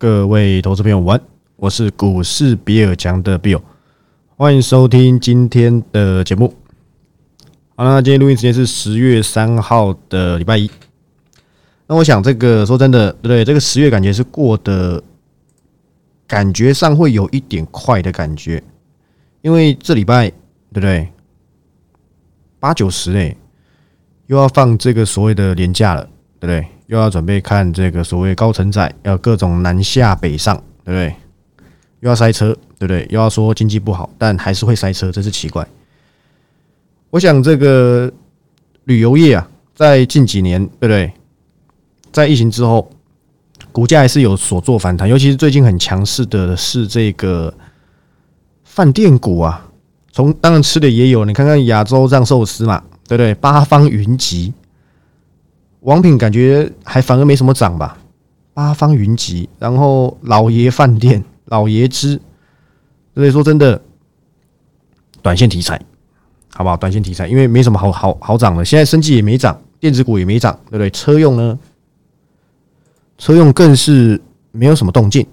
各位投资朋友，晚，我是股市比尔强的 Bill，欢迎收听今天的节目。好了，今天录音时间是十月三号的礼拜一。那我想，这个说真的，对不对？这个十月感觉是过得感觉上会有一点快的感觉，因为这礼拜对不对？八九十嘞，又要放这个所谓的年假了，对不对？又要准备看这个所谓高承载，要各种南下北上，对不对？又要塞车，对不对？又要说经济不好，但还是会塞车，真是奇怪。我想这个旅游业啊，在近几年，对不对？在疫情之后，股价还是有所做反弹，尤其是最近很强势的是这个饭店股啊。从当然吃的也有，你看看亚洲藏寿司嘛，对不对？八方云集。王品感觉还反而没什么涨吧，八方云集，然后老爷饭店、老爷之，所以说真的，短线题材，好不好？短线题材，因为没什么好好好涨的，现在生计也没涨，电子股也没涨，对不对？车用呢，车用更是没有什么动静，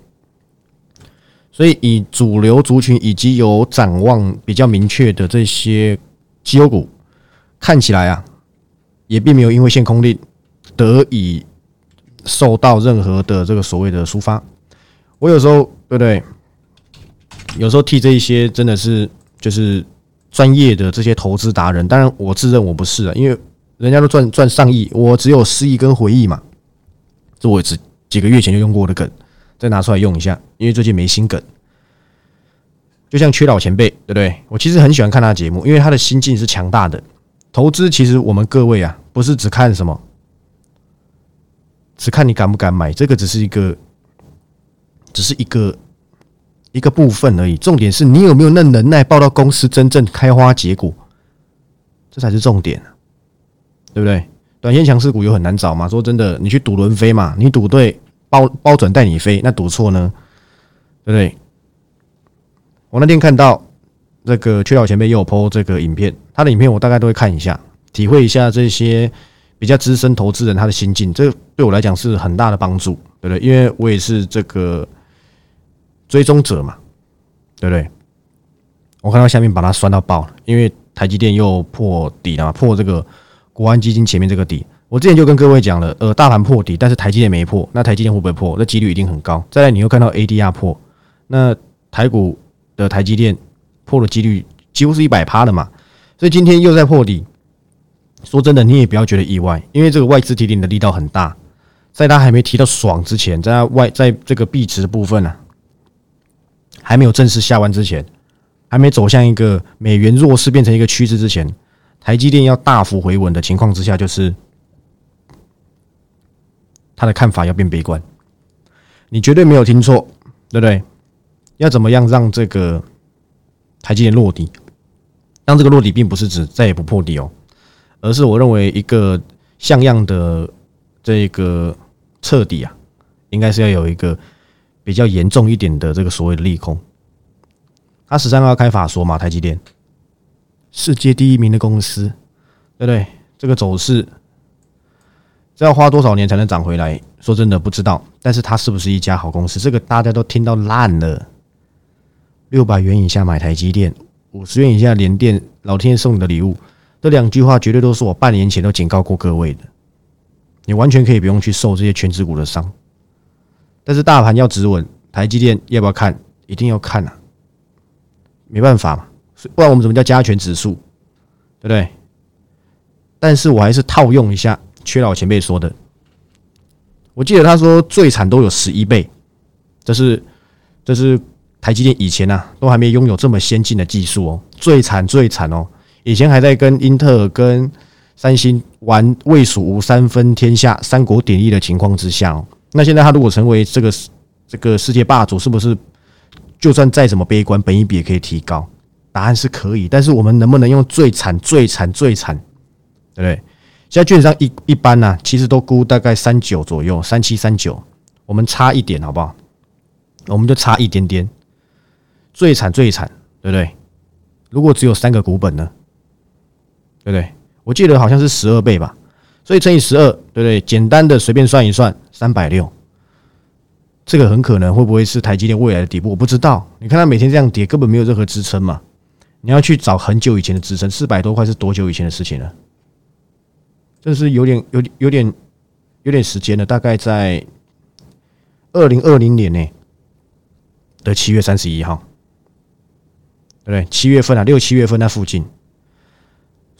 所以以主流族群以及有展望比较明确的这些绩优股，看起来啊，也并没有因为限空令。得以受到任何的这个所谓的抒发，我有时候对不对？有时候替这一些真的是就是专业的这些投资达人，当然我自认我不是啊，因为人家都赚赚上亿，我只有失忆跟回忆嘛。这我只几个月前就用过的梗，再拿出来用一下，因为最近没新梗。就像缺老前辈，对不对？我其实很喜欢看他节目，因为他的心境是强大的。投资其实我们各位啊，不是只看什么。只看你敢不敢买，这个只是一个，只是一个一个部分而已。重点是你有没有那能耐报到公司真正开花结果，这才是重点，对不对？短线强势股又很难找嘛。说真的，你去赌轮飞嘛，你赌对包包准带你飞，那赌错呢，对不对？我那天看到这个缺角前辈又有 PO 这个影片，他的影片我大概都会看一下，体会一下这些。比较资深投资人他的心境，这对我来讲是很大的帮助，对不对？因为我也是这个追踪者嘛，对不对？我看到下面把它酸到爆，因为台积电又破底了嘛，破这个国安基金前面这个底。我之前就跟各位讲了，呃，大盘破底，但是台积电没破，那台积电会不会破？那几率一定很高。再来，你又看到 ADR 破，那台股的台积电破的几率几乎是一百趴的嘛，所以今天又在破底。说真的，你也不要觉得意外，因为这个外资提领的力道很大，在他还没提到爽之前，在外在这个币值的部分呢，还没有正式下弯之前，还没走向一个美元弱势变成一个趋势之前，台积电要大幅回稳的情况之下，就是他的看法要变悲观。你绝对没有听错，对不对？要怎么样让这个台积电落地？让这个落地，并不是指再也不破底哦。而是我认为一个像样的这个彻底啊，应该是要有一个比较严重一点的这个所谓的利空。他十三号开法说嘛，台积电世界第一名的公司，对不对？这个走势这要花多少年才能涨回来？说真的不知道。但是它是不是一家好公司？这个大家都听到烂了。六百元以下买台积电，五十元以下连电，老天爷送你的礼物。这两句话绝对都是我半年前都警告过各位的，你完全可以不用去受这些全指股的伤。但是大盘要止稳，台积电要不要看？一定要看啊！没办法嘛，不然我们怎么叫加权指数？对不对？但是我还是套用一下缺老前辈说的，我记得他说最惨都有十一倍，这是这是台积电以前啊都还没拥有这么先进的技术哦，最惨最惨哦。以前还在跟英特尔、跟三星玩魏蜀吴三分天下、三国鼎立的情况之下，那现在他如果成为这个这个世界霸主，是不是就算再怎么悲观，本一比也可以提高？答案是可以，但是我们能不能用最惨、最惨、最惨，对不对？现在券商一一般呢，其实都估大概三九左右，三七三九，我们差一点好不好？我们就差一点点，最惨最惨，对不对？如果只有三个股本呢？对不对？我记得好像是十二倍吧，所以乘以十二，对不对？简单的随便算一算，三百六。这个很可能会不会是台积电未来的底部？我不知道。你看它每天这样跌，根本没有任何支撑嘛。你要去找很久以前的支撑，四百多块是多久以前的事情了？这是有点、有、有点、有点时间了，大概在二零二零年呢的七月三十一号，对不对？七月份啊，六七月份那附近。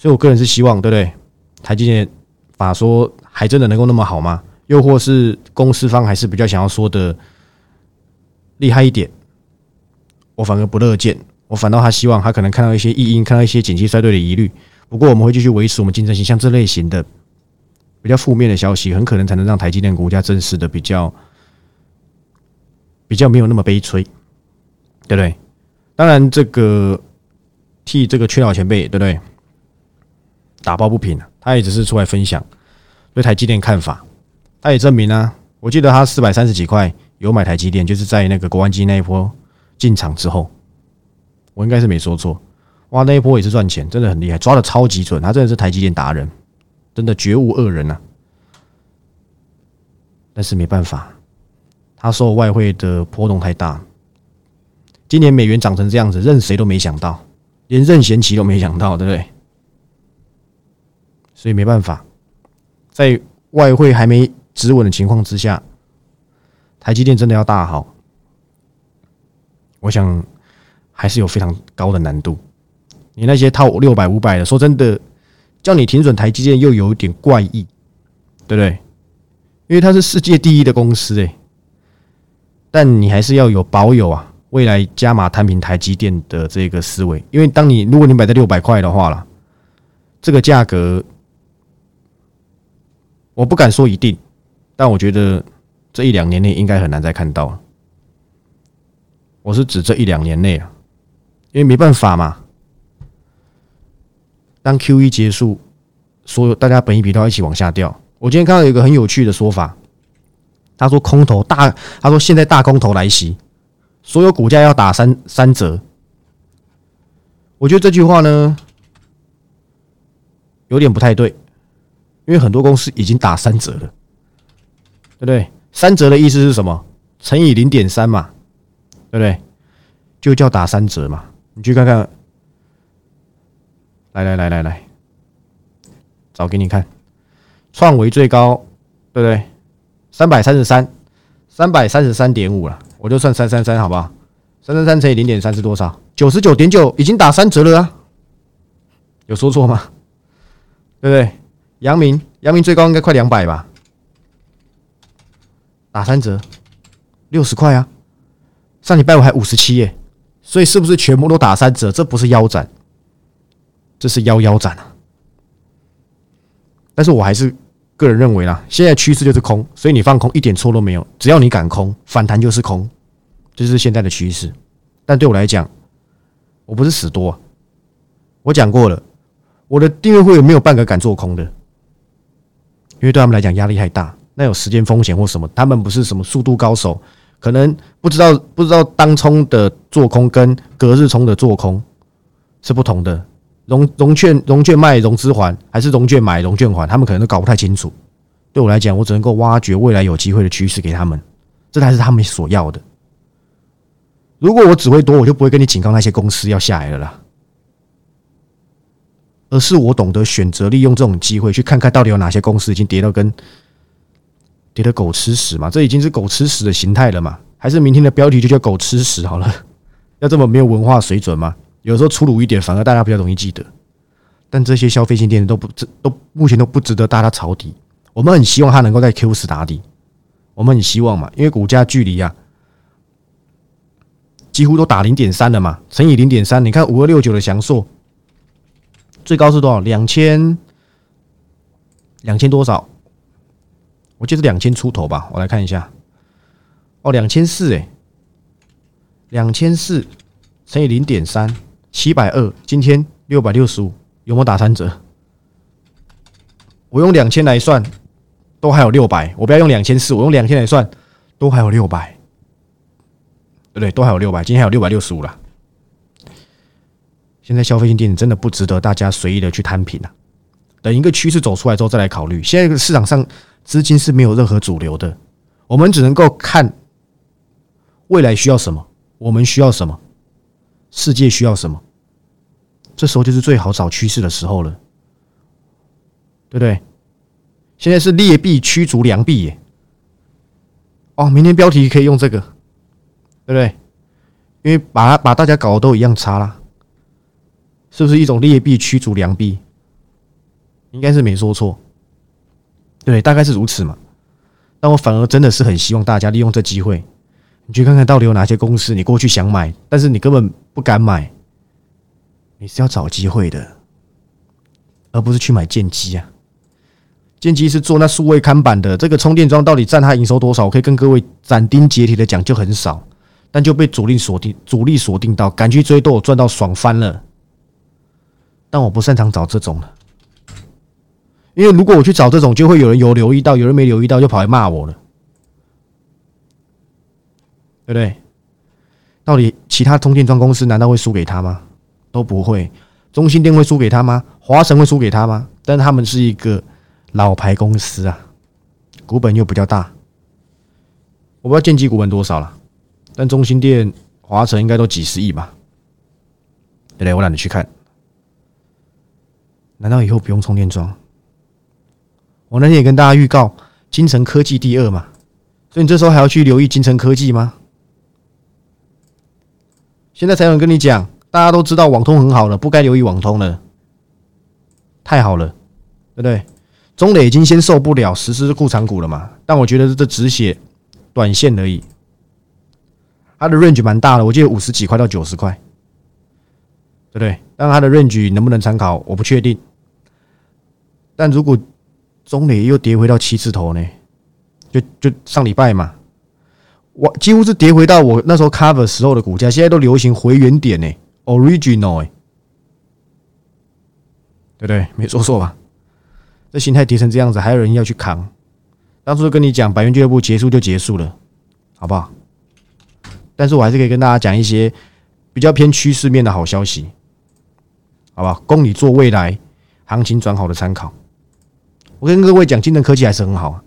所以我个人是希望，对不对？台积电法说还真的能够那么好吗？又或是公司方还是比较想要说的厉害一点？我反而不乐见。我反倒他希望他可能看到一些异因，看到一些景气衰退的疑虑。不过我们会继续维持我们竞争性，像这类型的比较负面的消息，很可能才能让台积电股价正式的比较比较没有那么悲催，对不对？当然，这个替这个缺老前辈，对不对？打抱不平啊他也只是出来分享对台积电看法，他也证明啊，我记得他四百三十几块有买台积电，就是在那个国安基那一波进场之后。我应该是没说错，哇，那一波也是赚钱，真的很厉害，抓的超级准，他真的是台积电达人，真的绝无二人呐。但是没办法，他受外汇的波动太大，今年美元涨成这样子，任谁都没想到，连任贤齐都没想到，对不对？所以没办法，在外汇还没止稳的情况之下，台积电真的要大好，我想。还是有非常高的难度。你那些套六百五百的，说真的，叫你停损台积电又有点怪异，对不对？因为它是世界第一的公司诶，但你还是要有保有啊，未来加码摊平台积电的这个思维。因为当你如果你买在六百块的话了，这个价格我不敢说一定，但我觉得这一两年内应该很难再看到。我是指这一两年内啊。因为没办法嘛，当 Q 一结束，所有大家本一笔都要一起往下掉。我今天看到有一个很有趣的说法，他说空头大，他说现在大空头来袭，所有股价要打三三折。我觉得这句话呢有点不太对，因为很多公司已经打三折了，对不对？三折的意思是什么？乘以零点三嘛，对不对？就叫打三折嘛。你去看看，来来来来来，找给你看，创维最高，对不对？三百三十三，三百三十三点五了，我就算三三三，好不好？三三三乘以零点三是多少？九十九点九，已经打三折了啊！有说错吗？对不对？阳明，阳明最高应该快两百吧？打三折，六十块啊！上礼拜我还五十七耶。所以是不是全部都打三折？这不是腰斩，这是腰腰斩啊！但是我还是个人认为啦，现在趋势就是空，所以你放空一点错都没有。只要你敢空，反弹就是空，这是现在的趋势。但对我来讲，我不是死多，我讲过了，我的订阅会没有半个敢做空的，因为对他们来讲压力太大，那有时间风险或什么，他们不是什么速度高手。可能不知道，不知道当冲的做空跟隔日冲的做空是不同的。融融券融券卖融资还，还是融券买融券还，他们可能都搞不太清楚。对我来讲，我只能够挖掘未来有机会的趋势给他们，这才是他们所要的。如果我只会多，我就不会跟你警告那些公司要下来了啦。而是我懂得选择利用这种机会，去看看到底有哪些公司已经跌到跟。跌的狗吃屎嘛？这已经是狗吃屎的形态了嘛？还是明天的标题就叫狗吃屎好了？要这么没有文化水准吗？有时候粗鲁一点，反而大家比较容易记得。但这些消费性电子都不值，都目前都不值得大家抄底。我们很希望它能够在 Q 十打底，我们很希望嘛，因为股价距离啊，几乎都打零点三了嘛，乘以零点三，你看五二六九的翔硕最高是多少？两千两千多少？我记得两千出头吧，我来看一下。哦，两千四哎，两千四乘以零点三，七百二。今天六百六十五，有没有打三折？我用两千来算，都还有六百。我不要用两千四，我用两千来算，都还有六百，对不对？都还有六百。今天还有六百六十五了。现在消费性电子真的不值得大家随意的去摊平啊。等一个趋势走出来之后再来考虑。现在市场上。资金是没有任何主流的，我们只能够看未来需要什么，我们需要什么，世界需要什么，这时候就是最好找趋势的时候了，对不对？现在是劣币驱逐良币耶！哦，明天标题可以用这个，对不对？因为把把大家搞得都一样差啦，是不是一种劣币驱逐良币？应该是没说错，对，大概是如此嘛。但我反而真的是很希望大家利用这机会，你去看看到底有哪些公司你过去想买，但是你根本不敢买，你是要找机会的，而不是去买剑机啊。剑机是做那数位看板的，这个充电桩到底占它营收多少？我可以跟各位斩钉截铁的讲，就很少，但就被主力锁定，主力锁定到，敢去追都有赚到爽翻了。但我不擅长找这种的。因为如果我去找这种，就会有人有留意到，有人没留意到，就跑来骂我了，对不对？到底其他充电桩公司难道会输给他吗？都不会。中心店会输给他吗？华晨会输给他吗？但他们是一个老牌公司啊，股本又比较大。我不知道建机股本多少了，但中心店、华晨应该都几十亿吧？对不对？我懒得去看。难道以后不用充电桩？我那天也跟大家预告，金城科技第二嘛，所以你这时候还要去留意金城科技吗？现在才有人跟你讲，大家都知道网通很好了，不该留意网通了，太好了，对不对？中磊已经先受不了实施库藏股了嘛，但我觉得这只写短线而已，它的 range 蛮大的，我记得五十几块到九十块，对不对？但它的 range 能不能参考，我不确定，但如果中磊又跌回到七字头呢，就就上礼拜嘛，我几乎是跌回到我那时候 cover 时候的股价，现在都流行回原点呢，original 哎，对不对？没说错吧？这心态跌成这样子，还有人要去扛？当初跟你讲，百元俱乐部结束就结束了，好不好？但是我还是可以跟大家讲一些比较偏趋势面的好消息，好不好？供你做未来行情转好的参考。我跟各位讲，金城科技还是很好啊。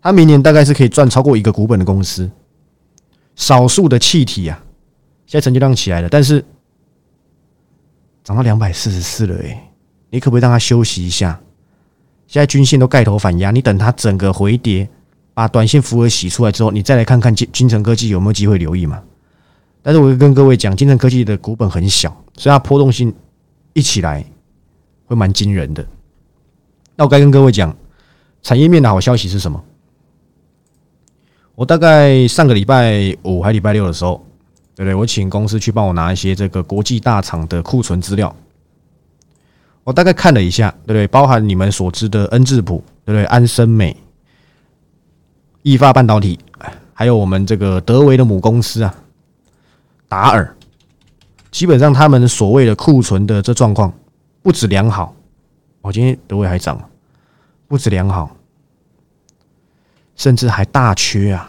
它明年大概是可以赚超过一个股本的公司。少数的气体啊，现在成交量起来了，但是涨到两百四十四了，哎，你可不可以让它休息一下？现在均线都盖头反压，你等它整个回跌，把短线符额洗出来之后，你再来看看金金城科技有没有机会留意嘛？但是我会跟各位讲，金城科技的股本很小，所以它波动性一起来会蛮惊人的。那我该跟各位讲，产业面的好消息是什么？我大概上个礼拜五还礼拜六的时候，对不对？我请公司去帮我拿一些这个国际大厂的库存资料。我大概看了一下，对不对？包含你们所知的恩智浦，对不对？安森美、易发半导体，还有我们这个德维的母公司啊，达尔，基本上他们所谓的库存的这状况不止良好。我今天德维还涨。不止良好，甚至还大缺啊！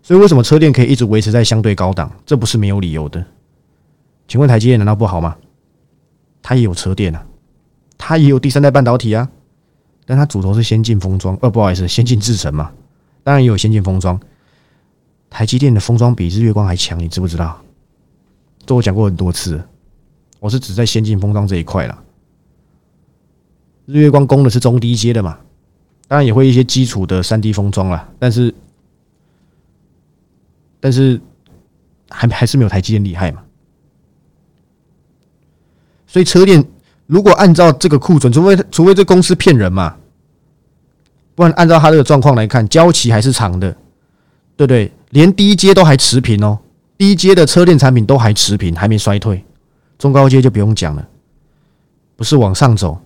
所以为什么车电可以一直维持在相对高档？这不是没有理由的。请问台积电难道不好吗？它也有车电啊，它也有第三代半导体啊，但它主头是先进封装，呃，不好意思，先进制程嘛，当然也有先进封装。台积电的封装比日月光还强，你知不知道？这我讲过很多次，我是只在先进封装这一块了。日月光供的是中低阶的嘛，当然也会一些基础的三 D 封装啦，但是但是还还是没有台积电厉害嘛。所以车电如果按照这个库存，除非除非这公司骗人嘛，不然按照他这个状况来看，交期还是长的，对不对？连低阶都还持平哦，低阶的车电产品都还持平，还没衰退，中高阶就不用讲了，不是往上走。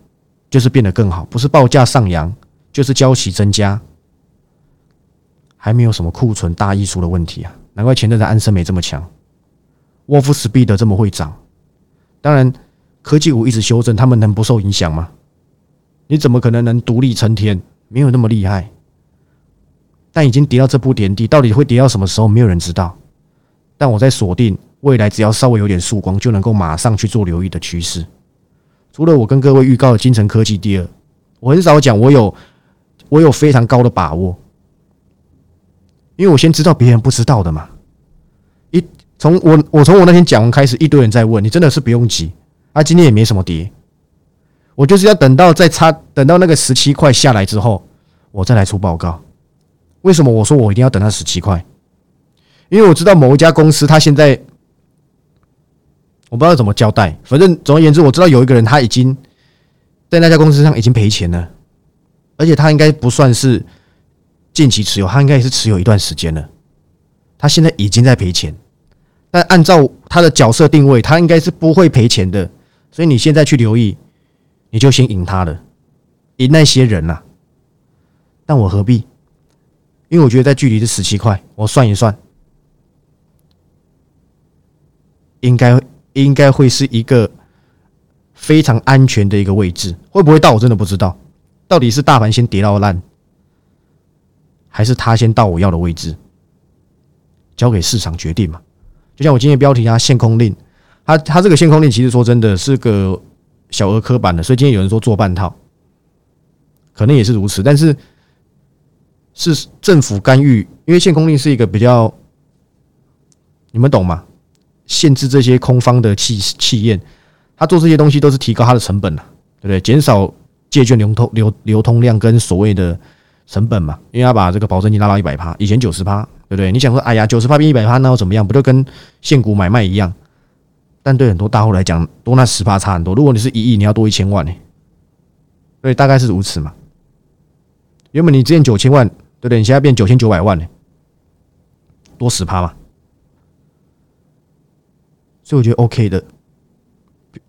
就是变得更好，不是报价上扬，就是交期增加，还没有什么库存大溢出的问题啊！难怪前阵子安森美这么强，沃夫斯必得这么会涨。当然，科技股一直修正，他们能不受影响吗？你怎么可能能独立撑天？没有那么厉害。但已经跌到这步田地，到底会跌到什么时候？没有人知道。但我在锁定未来，只要稍微有点曙光，就能够马上去做留意的趋势。除了我跟各位预告的金城科技第二，我很少讲我有我有非常高的把握，因为我先知道别人不知道的嘛。一从我我从我那天讲完开始，一堆人在问，你真的是不用急啊，今天也没什么跌，我就是要等到再差等到那个十七块下来之后，我再来出报告。为什么我说我一定要等到十七块？因为我知道某一家公司，他现在我不知道怎么交代。反正总而言之，我知道有一个人他已经在那家公司上已经赔钱了，而且他应该不算是近期持有，他应该也是持有一段时间了。他现在已经在赔钱，但按照他的角色定位，他应该是不会赔钱的。所以你现在去留意，你就先赢他了，赢那些人呐。但我何必？因为我觉得在距离是十七块，我算一算。应该应该会是一个非常安全的一个位置，会不会到我真的不知道。到底是大盘先跌到烂，还是他先到我要的位置？交给市场决定嘛。就像我今天标题啊，限空令，它它这个限空令其实说真的是个小儿科版的，所以今天有人说做半套，可能也是如此。但是是政府干预，因为限空令是一个比较，你们懂吗？限制这些空方的企企业，他做这些东西都是提高他的成本了，对不对？减少借券流通流流通量跟所谓的成本嘛，因为他把这个保证金拉到一百趴，以前九十趴，对不对？你想说，哎呀，九十趴变一百趴，那又怎么样？不就跟现股买卖一样？但对很多大户来讲，多那十趴差很多。如果你是一亿，你要多一千万呢，对，大概是如此嘛。原本你之前九千万，对不对？你现在变九千九百万呢，多十趴嘛。所以我觉得 OK 的，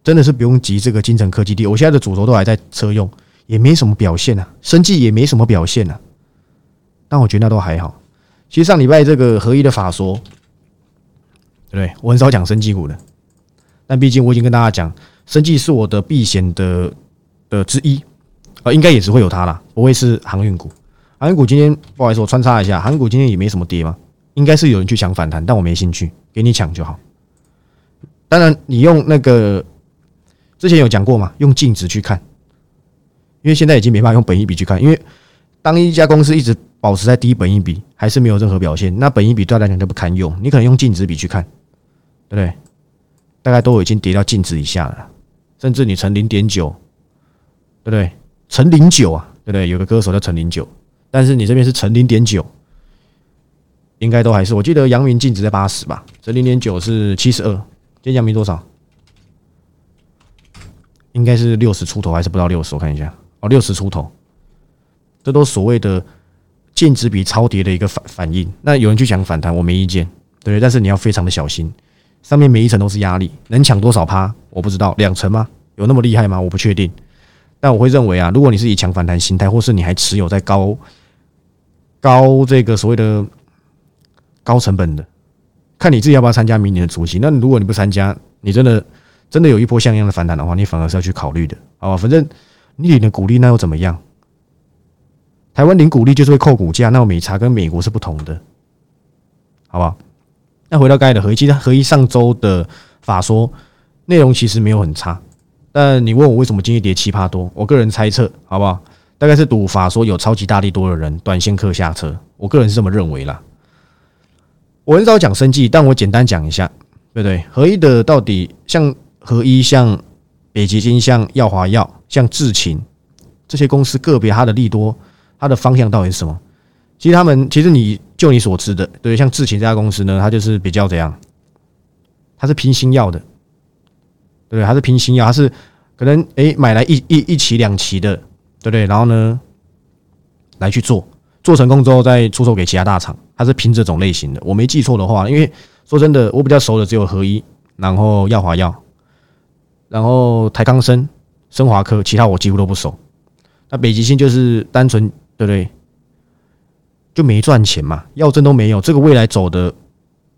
真的是不用急。这个金城科技地，我现在的主轴都还在车用，也没什么表现啊，生计也没什么表现啊。但我觉得那都还好。其实上礼拜这个合一的法说，对不对？我很少讲生技股的，但毕竟我已经跟大家讲，生技是我的避险的的之一，呃，应该也是会有它啦，不会是航运股。航运股今天不好意思，我穿插一下，航运股今天也没什么跌嘛，应该是有人去抢反弹，但我没兴趣，给你抢就好。当然，你用那个之前有讲过嘛？用净值去看，因为现在已经没办法用本益比去看，因为当一家公司一直保持在低本益比，还是没有任何表现，那本益比对来讲就不堪用。你可能用净值比去看，对不对？大概都已经跌到净值以下了，甚至你乘零点九，对不对？乘零九啊，对不对？有个歌手叫乘零九，但是你这边是乘零点九，应该都还是。我记得阳明净值在八十吧，乘零点九是七十二。今天阳明多少？应该是六十出头，还是不到六十？我看一下，哦，六十出头。这都所谓的净值比超跌的一个反反应。那有人去抢反弹，我没意见，对。但是你要非常的小心，上面每一层都是压力，能抢多少趴？我不知道，两层吗？有那么厉害吗？我不确定。但我会认为啊，如果你是以抢反弹心态，或是你还持有在高高这个所谓的高成本的。看你自己要不要参加明年的主席。那如果你不参加，你真的真的有一波像样的反弹的话，你反而是要去考虑的，好吧？反正你领的股利那又怎么样？台湾领股利就是会扣股价，那美差跟美国是不同的，好不好？那回到刚才的合一，其实合一上周的法说内容其实没有很差，但你问我为什么今天跌七趴多，我个人猜测，好不好？大概是赌法说有超级大力多的人短线客下车，我个人是这么认为啦。我很少讲生计，但我简单讲一下，对不对？合一的到底像合一、像北极星、像耀华药、像智勤这些公司个别它的利多，它的方向到底是什么？其实他们其实你就你所知的，对，像智勤这家公司呢，它就是比较怎样？它是拼新药的，对不对？它是拼新药，它是可能诶买来一一一期两期的，对不对？然后呢来去做。做成功之后再出售给其他大厂，它是拼这种类型的。我没记错的话，因为说真的，我比较熟的只有合一，然后耀华药，然后台康生、生华科，其他我几乎都不熟。那北极星就是单纯对不对？就没赚钱嘛，药证都没有，这个未来走的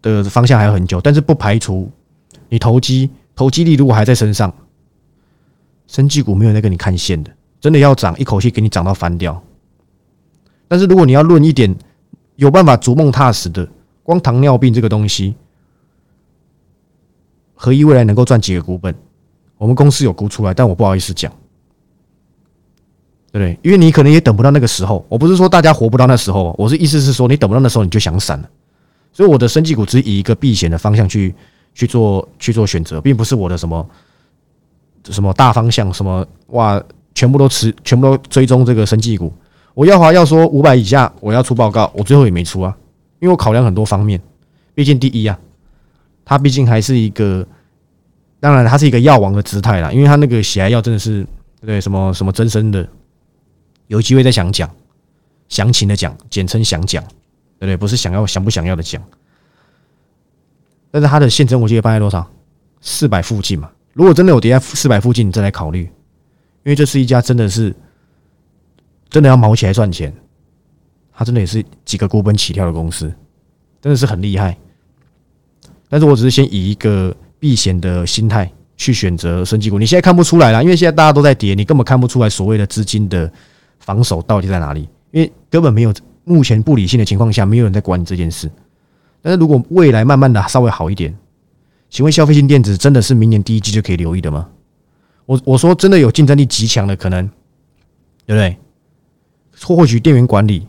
的方向还有很久。但是不排除你投机，投机力如果还在身上，生技股没有在跟你看线的，真的要涨，一口气给你涨到翻掉。但是如果你要论一点有办法逐梦踏实的，光糖尿病这个东西，合一未来能够赚几个股本？我们公司有估出来，但我不好意思讲。对不对？因为你可能也等不到那个时候。我不是说大家活不到那时候，我是意思是说，你等不到那时候你就想闪了。所以我的生技股只以一个避险的方向去去做去做选择，并不是我的什么什么大方向，什么哇，全部都持，全部都追踪这个生技股。我耀华要说五百以下，我要出报告，我最后也没出啊，因为我考量很多方面。毕竟第一啊，它毕竟还是一个，当然它是一个药王的姿态啦，因为它那个血癌药真的是对什么什么增生的。有机会再想讲，详情的讲，简称想讲，对不对？不是想要想不想要的讲。但是它的现增我记得放在多少？四百附近嘛。如果真的有跌在四百附近，你再来考虑，因为这是一家真的是真的要毛起来赚钱，它真的也是几个股本起跳的公司，真的是很厉害。但是我只是先以一个避险的心态去选择升级股。你现在看不出来了，因为现在大家都在跌，你根本看不出来所谓的资金的。防守到底在哪里？因为根本没有目前不理性的情况下，没有人在管你这件事。但是如果未来慢慢的稍微好一点，请问消费性电子真的是明年第一季就可以留意的吗？我我说真的有竞争力极强的可能，对不对？或许电源管理，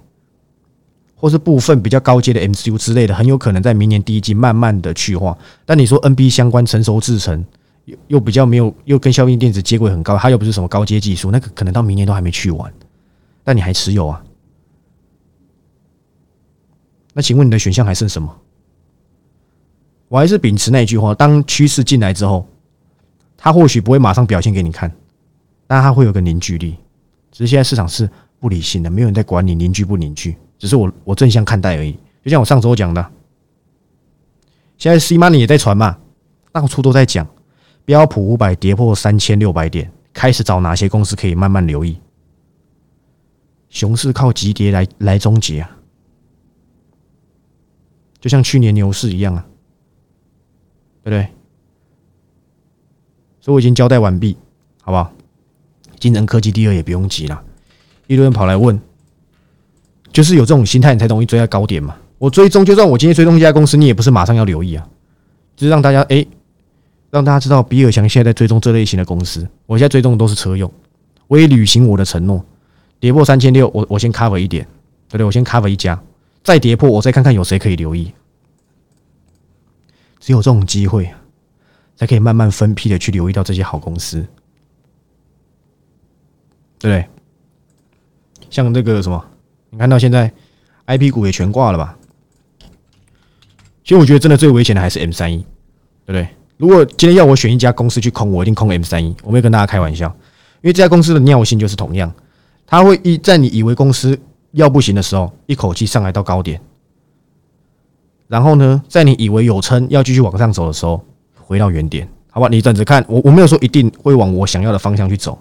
或是部分比较高阶的 MCU 之类的，很有可能在明年第一季慢慢的去化。但你说 NB 相关成熟制程？又又比较没有，又跟消费电子接轨很高，它又不是什么高阶技术，那个可能到明年都还没去完。但你还持有啊？那请问你的选项还剩什么？我还是秉持那一句话：当趋势进来之后，它或许不会马上表现给你看，但它会有个凝聚力。只是现在市场是不理性的，没有人在管你凝聚不凝聚，只是我我正向看待而已。就像我上周讲的，现在 C money 也在传嘛，到处都在讲标普五百跌破三千六百点，开始找哪些公司可以慢慢留意。熊市靠急跌来来终结啊，就像去年牛市一样啊，对不对？所以我已经交代完毕，好不好？金能科技第二也不用急了，一堆人跑来问，就是有这种心态，你才容易追在高点嘛。我追踪，就算我今天追踪一家公司，你也不是马上要留意啊，就是让大家哎，让大家知道比尔强现在在追踪这类型的公司。我现在追踪的都是车用，我也履行我的承诺。跌破三千六，我我先 cover 一点，对不对？我先 cover 一家，再跌破，我再看看有谁可以留意。只有这种机会，才可以慢慢分批的去留意到这些好公司，对不对？像这个什么，你看到现在 IP 股也全挂了吧？其实我觉得真的最危险的还是 M 三一，对不对？如果今天要我选一家公司去空，我一定空 M 三一。我没有跟大家开玩笑，因为这家公司的尿性就是同样。它会一在你以为公司要不行的时候，一口气上来到高点，然后呢，在你以为有撑要继续往上走的时候，回到原点，好吧？你等着看，我我没有说一定会往我想要的方向去走，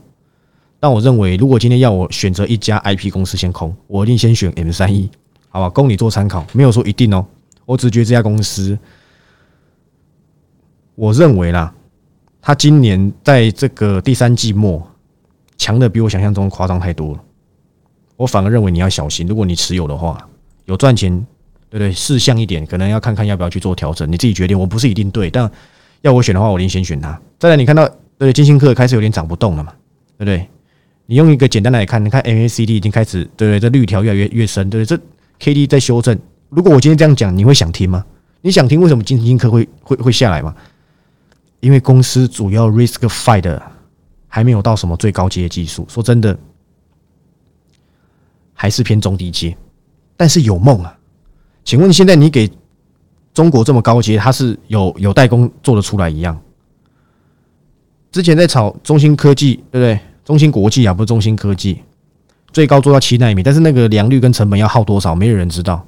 但我认为，如果今天要我选择一家 IP 公司先空，我一定先选 M 三一，好吧？供你做参考，没有说一定哦，我只觉得这家公司，我认为啦，它今年在这个第三季末。强的比我想象中夸张太多了，我反而认为你要小心。如果你持有的话，有赚钱，对不对？事项一点，可能要看看要不要去做调整，你自己决定。我不是一定对，但要我选的话，我一定先选它。再来，你看到对金星科开始有点涨不动了嘛？对不对？你用一个简单来看，你看 MACD 已经开始，对不对？这绿条越来越越深，对不对？这 KD 在修正。如果我今天这样讲，你会想听吗？你想听为什么金星科会会会下来吗？因为公司主要 risk fight。还没有到什么最高阶技术，说真的，还是偏中低阶，但是有梦啊！请问现在你给中国这么高阶，它是有有代工做得出来一样？之前在炒中芯科技，对不对？中芯国际啊，不是中芯科技，最高做到七纳米，但是那个良率跟成本要耗多少，没有人知道。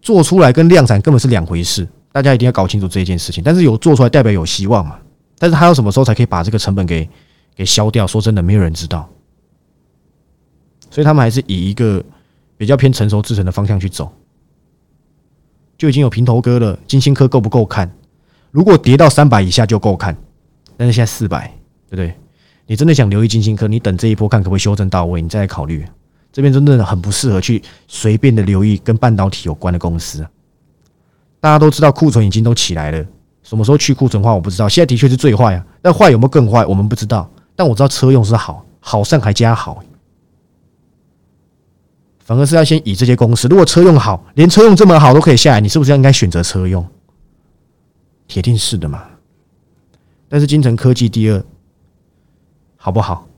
做出来跟量产根本是两回事，大家一定要搞清楚这件事情。但是有做出来，代表有希望嘛？但是他要什么时候才可以把这个成本给？给消掉，说真的，没有人知道，所以他们还是以一个比较偏成熟制成的方向去走，就已经有平头哥了。金星科够不够看？如果跌到三百以下就够看，但是现在四百，对不对？你真的想留意金星科，你等这一波看可不可以修正到位，你再来考虑。这边真的很不适合去随便的留意跟半导体有关的公司。大家都知道库存已经都起来了，什么时候去库存化我不知道。现在的确是最坏啊，但坏有没有更坏，我们不知道。但我知道车用是好，好上还加好，反而是要先以这些公司。如果车用好，连车用这么好都可以下来，你是不是应该选择车用？铁定是的嘛。但是金城科技第二，好不好？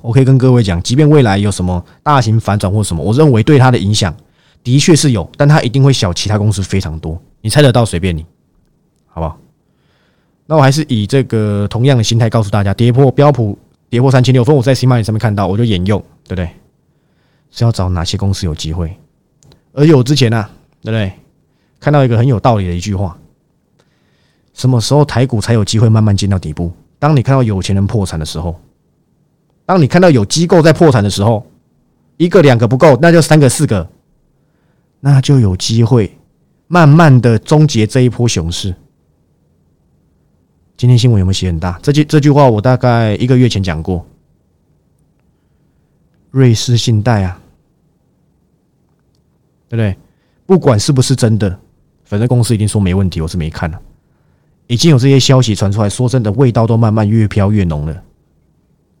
我可以跟各位讲，即便未来有什么大型反转或什么，我认为对它的影响的确是有，但它一定会小其他公司非常多。你猜得到，随便你，好不好？那我还是以这个同样的心态告诉大家，跌破标普，跌破三千六分，我在新蚂蚁上面看到，我就沿用，对不对？是要找哪些公司有机会？而且我之前呢，对不对？看到一个很有道理的一句话：什么时候台股才有机会慢慢进到底部？当你看到有钱人破产的时候。当你看到有机构在破产的时候，一个两个不够，那就三个四个，那就有机会慢慢的终结这一波熊市。今天新闻有没有写很大？这句这句话我大概一个月前讲过。瑞士信贷啊，对不对？不管是不是真的，反正公司已经说没问题，我是没看了。已经有这些消息传出来，说真的，味道都慢慢越飘越浓了，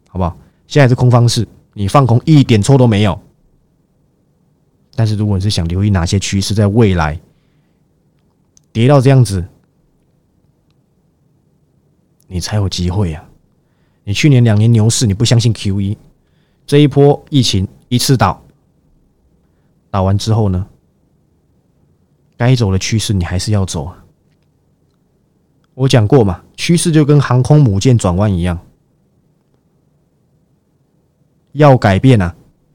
好不好？现在是空方式，你放空一点错都没有。但是如果你是想留意哪些趋势，在未来跌到这样子，你才有机会啊！你去年两年牛市，你不相信 Q E，这一波疫情一次倒，倒完之后呢，该走的趋势你还是要走。我讲过嘛，趋势就跟航空母舰转弯一样。要改变啊，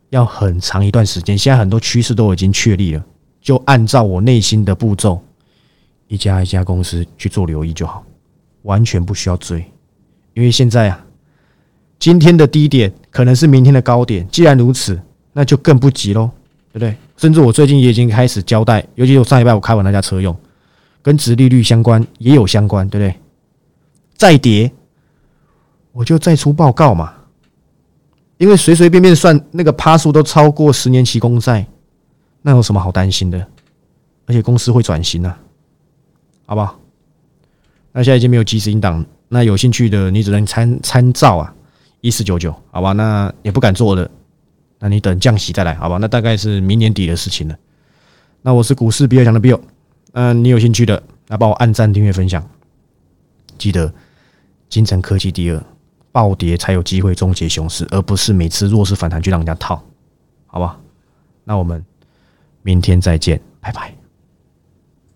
要很长一段时间。现在很多趋势都已经确立了，就按照我内心的步骤，一家一家公司去做留意就好，完全不需要追。因为现在啊，今天的低点可能是明天的高点。既然如此，那就更不急喽，对不对？甚至我最近也已经开始交代，尤其我上礼拜我开完那家车用，跟殖利率相关也有相关，对不对？再跌，我就再出报告嘛。因为随随便便算那个趴数都超过十年期公债，那有什么好担心的？而且公司会转型啊，好不好？那现在已经没有即时引档，那有兴趣的你只能参参照啊，一四九九，好吧？那也不敢做的，那你等降息再来，好吧？那大概是明年底的事情了。那我是股市比较强的 Bill，嗯，你有兴趣的，来帮我按赞、订阅、分享，记得金城科技第二。暴跌才有机会终结熊市，而不是每次弱势反弹就让人家套，好吧？那我们明天再见，拜拜。